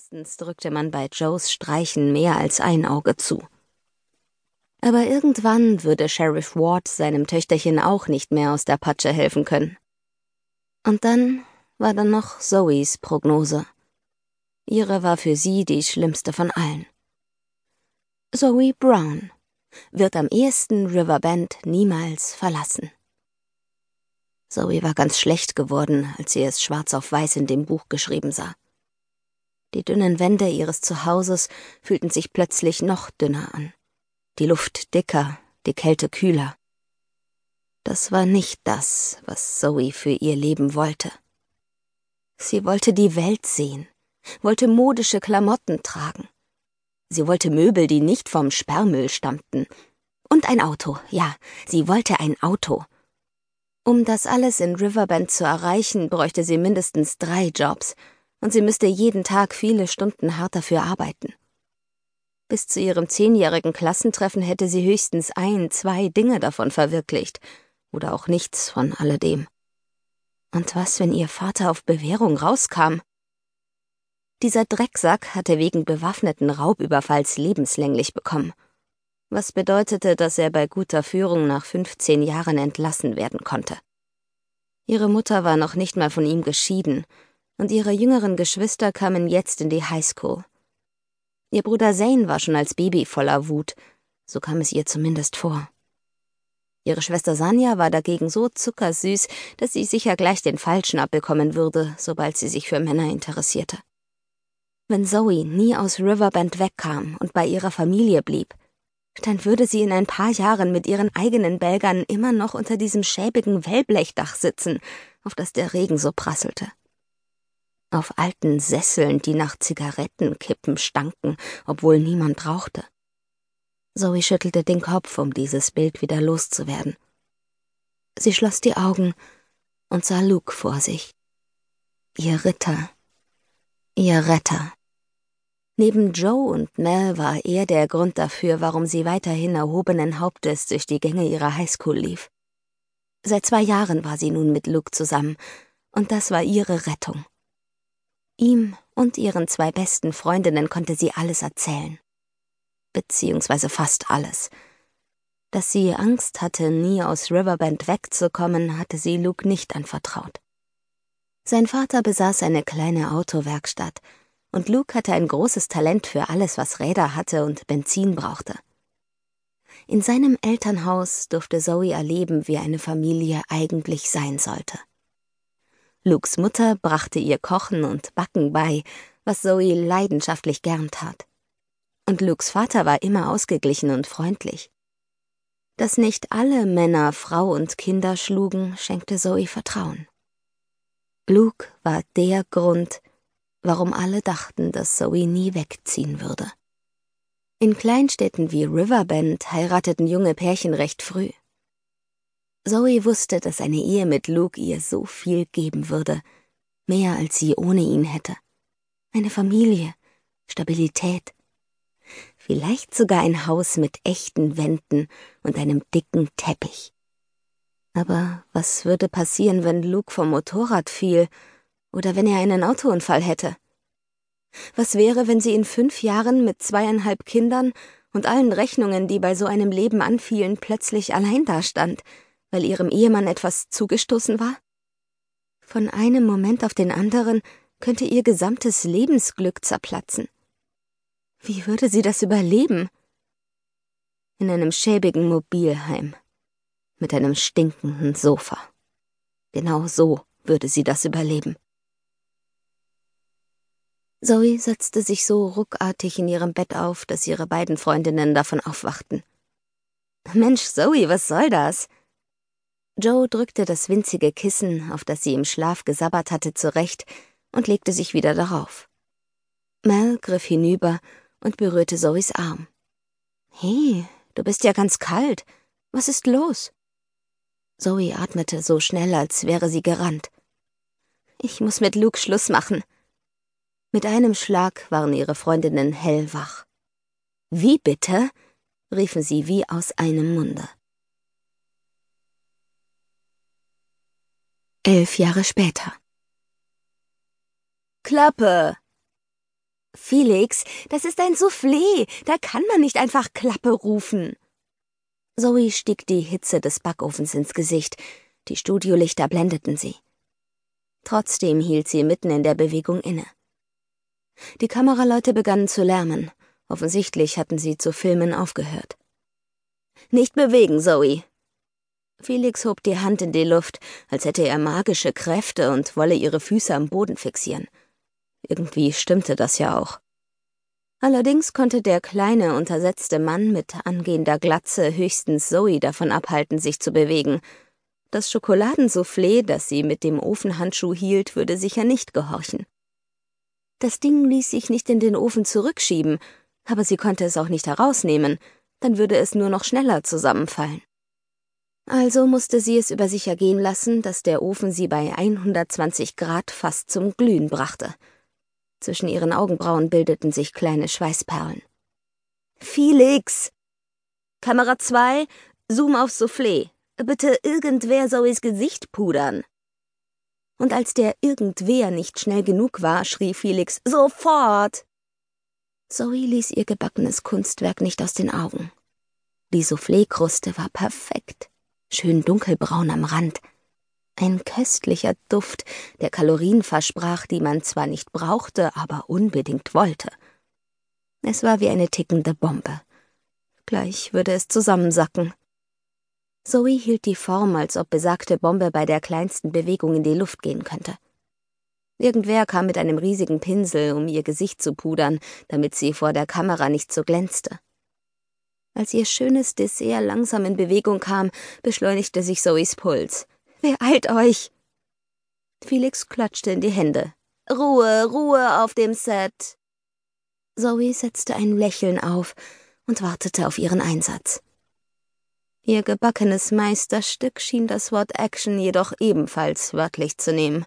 Meistens drückte man bei Joes Streichen mehr als ein Auge zu. Aber irgendwann würde Sheriff Ward seinem Töchterchen auch nicht mehr aus der Patsche helfen können. Und dann war da noch Zoes Prognose. Ihre war für sie die schlimmste von allen. Zoe Brown wird am ehesten Riverbend niemals verlassen. Zoe war ganz schlecht geworden, als sie es schwarz auf weiß in dem Buch geschrieben sah. Die dünnen Wände ihres Zuhauses fühlten sich plötzlich noch dünner an, die Luft dicker, die Kälte kühler. Das war nicht das, was Zoe für ihr Leben wollte. Sie wollte die Welt sehen, wollte modische Klamotten tragen. Sie wollte Möbel, die nicht vom Sperrmüll stammten. Und ein Auto, ja, sie wollte ein Auto. Um das alles in Riverbend zu erreichen, bräuchte sie mindestens drei Jobs, und sie müsste jeden Tag viele Stunden hart dafür arbeiten. Bis zu ihrem zehnjährigen Klassentreffen hätte sie höchstens ein, zwei Dinge davon verwirklicht, oder auch nichts von alledem. Und was, wenn ihr Vater auf Bewährung rauskam? Dieser Drecksack hatte wegen bewaffneten Raubüberfalls lebenslänglich bekommen, was bedeutete, dass er bei guter Führung nach 15 Jahren entlassen werden konnte. Ihre Mutter war noch nicht mal von ihm geschieden, und ihre jüngeren Geschwister kamen jetzt in die Highschool. Ihr Bruder Zane war schon als Baby voller Wut, so kam es ihr zumindest vor. Ihre Schwester Sanja war dagegen so zuckersüß, dass sie sicher gleich den Falschen abbekommen würde, sobald sie sich für Männer interessierte. Wenn Zoe nie aus Riverbend wegkam und bei ihrer Familie blieb, dann würde sie in ein paar Jahren mit ihren eigenen Belgern immer noch unter diesem schäbigen Wellblechdach sitzen, auf das der Regen so prasselte. Auf alten Sesseln, die nach Zigarettenkippen stanken, obwohl niemand rauchte. Zoe schüttelte den Kopf, um dieses Bild wieder loszuwerden. Sie schloss die Augen und sah Luke vor sich. Ihr Ritter, ihr Retter. Neben Joe und Mel war er der Grund dafür, warum sie weiterhin erhobenen Hauptes durch die Gänge ihrer Highschool lief. Seit zwei Jahren war sie nun mit Luke zusammen, und das war ihre Rettung. Ihm und ihren zwei besten Freundinnen konnte sie alles erzählen beziehungsweise fast alles. Dass sie Angst hatte, nie aus Riverbend wegzukommen, hatte sie Luke nicht anvertraut. Sein Vater besaß eine kleine Autowerkstatt, und Luke hatte ein großes Talent für alles, was Räder hatte und Benzin brauchte. In seinem Elternhaus durfte Zoe erleben, wie eine Familie eigentlich sein sollte. Lukes Mutter brachte ihr Kochen und Backen bei, was Zoe leidenschaftlich gern tat und Lukes Vater war immer ausgeglichen und freundlich. Dass nicht alle Männer Frau und Kinder schlugen, schenkte Zoe Vertrauen. Luke war der Grund, warum alle dachten, dass Zoe nie wegziehen würde. In Kleinstädten wie Riverbend heirateten junge Pärchen recht früh. Zoe wusste, dass eine Ehe mit Luke ihr so viel geben würde, mehr als sie ohne ihn hätte. Eine Familie, Stabilität, vielleicht sogar ein Haus mit echten Wänden und einem dicken Teppich. Aber was würde passieren, wenn Luke vom Motorrad fiel oder wenn er einen Autounfall hätte? Was wäre, wenn sie in fünf Jahren mit zweieinhalb Kindern und allen Rechnungen, die bei so einem Leben anfielen, plötzlich allein dastand, weil ihrem Ehemann etwas zugestoßen war? Von einem Moment auf den anderen könnte ihr gesamtes Lebensglück zerplatzen. Wie würde sie das überleben? In einem schäbigen Mobilheim. Mit einem stinkenden Sofa. Genau so würde sie das überleben. Zoe setzte sich so ruckartig in ihrem Bett auf, dass ihre beiden Freundinnen davon aufwachten. Mensch, Zoe, was soll das? Joe drückte das winzige Kissen, auf das sie im Schlaf gesabbert hatte, zurecht und legte sich wieder darauf. Mel griff hinüber und berührte Zoes Arm. Hey, du bist ja ganz kalt. Was ist los? Zoe atmete so schnell, als wäre sie gerannt. Ich muss mit Luke Schluss machen. Mit einem Schlag waren ihre Freundinnen hellwach. Wie bitte? riefen sie wie aus einem Munde. Elf Jahre später. Klappe! Felix, das ist ein Soufflé, da kann man nicht einfach Klappe rufen. Zoe stieg die Hitze des Backofens ins Gesicht, die Studiolichter blendeten sie. Trotzdem hielt sie mitten in der Bewegung inne. Die Kameraleute begannen zu lärmen. Offensichtlich hatten sie zu filmen aufgehört. Nicht bewegen, Zoe. Felix hob die Hand in die Luft, als hätte er magische Kräfte und wolle ihre Füße am Boden fixieren. Irgendwie stimmte das ja auch. Allerdings konnte der kleine, untersetzte Mann mit angehender Glatze höchstens Zoe davon abhalten, sich zu bewegen. Das Schokoladensoufflé, das sie mit dem Ofenhandschuh hielt, würde sicher nicht gehorchen. Das Ding ließ sich nicht in den Ofen zurückschieben, aber sie konnte es auch nicht herausnehmen, dann würde es nur noch schneller zusammenfallen. Also musste sie es über sich ergehen lassen, dass der Ofen sie bei 120 Grad fast zum Glühen brachte. Zwischen ihren Augenbrauen bildeten sich kleine Schweißperlen. Felix! Kamera 2, Zoom aufs Soufflé. Bitte irgendwer Zoes Gesicht pudern. Und als der irgendwer nicht schnell genug war, schrie Felix Sofort! Zoe ließ ihr gebackenes Kunstwerk nicht aus den Augen. Die Soufflé-Kruste war perfekt, schön dunkelbraun am Rand, ein köstlicher Duft, der Kalorien versprach, die man zwar nicht brauchte, aber unbedingt wollte. Es war wie eine tickende Bombe. Gleich würde es zusammensacken. Zoe hielt die Form, als ob besagte Bombe bei der kleinsten Bewegung in die Luft gehen könnte. Irgendwer kam mit einem riesigen Pinsel, um ihr Gesicht zu pudern, damit sie vor der Kamera nicht so glänzte. Als ihr schönes Dessert langsam in Bewegung kam, beschleunigte sich Zoes Puls. Beeilt euch! Felix klatschte in die Hände. Ruhe, Ruhe auf dem Set! Zoe setzte ein Lächeln auf und wartete auf ihren Einsatz. Ihr gebackenes Meisterstück schien das Wort Action jedoch ebenfalls wörtlich zu nehmen.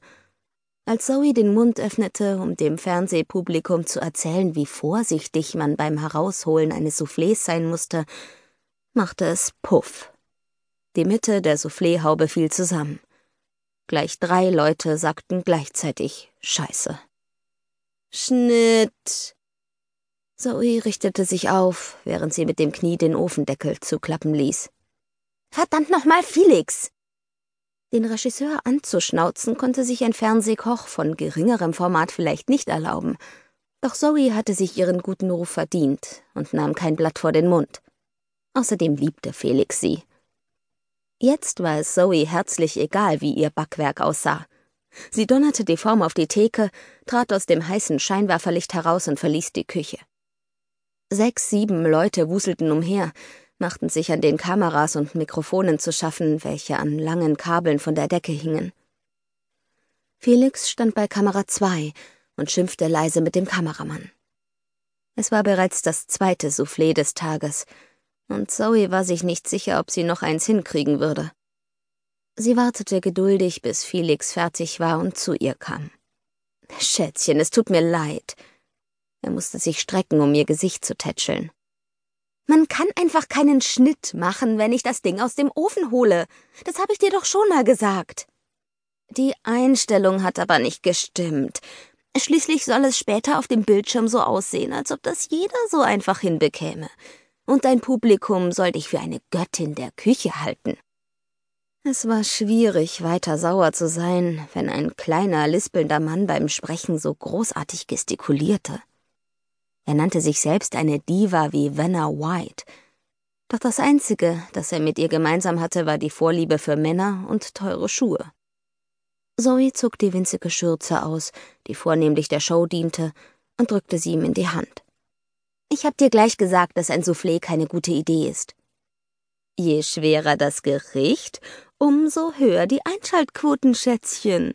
Als Zoe den Mund öffnete, um dem Fernsehpublikum zu erzählen, wie vorsichtig man beim Herausholen eines Soufflés sein musste, machte es Puff. Die Mitte der Souffléhaube fiel zusammen. Gleich drei Leute sagten gleichzeitig Scheiße. Schnitt. Zoe richtete sich auf, während sie mit dem Knie den Ofendeckel zuklappen ließ. Verdammt nochmal, Felix! Den Regisseur anzuschnauzen konnte sich ein Fernsehkoch von geringerem Format vielleicht nicht erlauben. Doch Zoe hatte sich ihren guten Ruf verdient und nahm kein Blatt vor den Mund. Außerdem liebte Felix sie. Jetzt war es Zoe herzlich egal, wie ihr Backwerk aussah. Sie donnerte die Form auf die Theke, trat aus dem heißen Scheinwerferlicht heraus und verließ die Küche. Sechs, sieben Leute wuselten umher, machten sich an den Kameras und Mikrofonen zu schaffen, welche an langen Kabeln von der Decke hingen. Felix stand bei Kamera zwei und schimpfte leise mit dem Kameramann. Es war bereits das zweite Soufflé des Tages, und Zoe war sich nicht sicher, ob sie noch eins hinkriegen würde. Sie wartete geduldig, bis Felix fertig war und zu ihr kam. Schätzchen, es tut mir leid. Er musste sich strecken, um ihr Gesicht zu tätscheln. Man kann einfach keinen Schnitt machen, wenn ich das Ding aus dem Ofen hole. Das habe ich dir doch schon mal gesagt. Die Einstellung hat aber nicht gestimmt. Schließlich soll es später auf dem Bildschirm so aussehen, als ob das jeder so einfach hinbekäme und dein Publikum soll dich für eine Göttin der Küche halten. Es war schwierig, weiter sauer zu sein, wenn ein kleiner, lispelnder Mann beim Sprechen so großartig gestikulierte. Er nannte sich selbst eine Diva wie Vanna White. Doch das Einzige, das er mit ihr gemeinsam hatte, war die Vorliebe für Männer und teure Schuhe. Zoe zog die winzige Schürze aus, die vornehmlich der Show diente, und drückte sie ihm in die Hand. Ich hab dir gleich gesagt, dass ein Soufflé keine gute Idee ist. Je schwerer das Gericht, umso höher die Einschaltquoten, Schätzchen.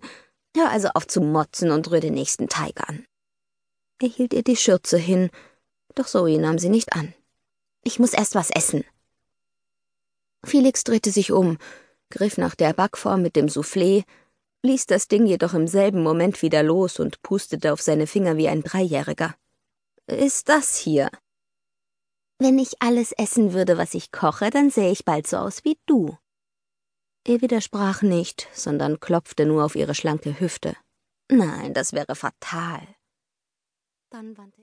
Hör also auf zu motzen und rühr den nächsten Teig an. Er hielt ihr die Schürze hin, doch Zoe nahm sie nicht an. Ich muss erst was essen. Felix drehte sich um, griff nach der Backform mit dem Soufflé, ließ das Ding jedoch im selben Moment wieder los und pustete auf seine Finger wie ein Dreijähriger ist das hier? Wenn ich alles essen würde, was ich koche, dann sähe ich bald so aus wie du. Er widersprach nicht, sondern klopfte nur auf ihre schlanke Hüfte. Nein, das wäre fatal. Dann wandte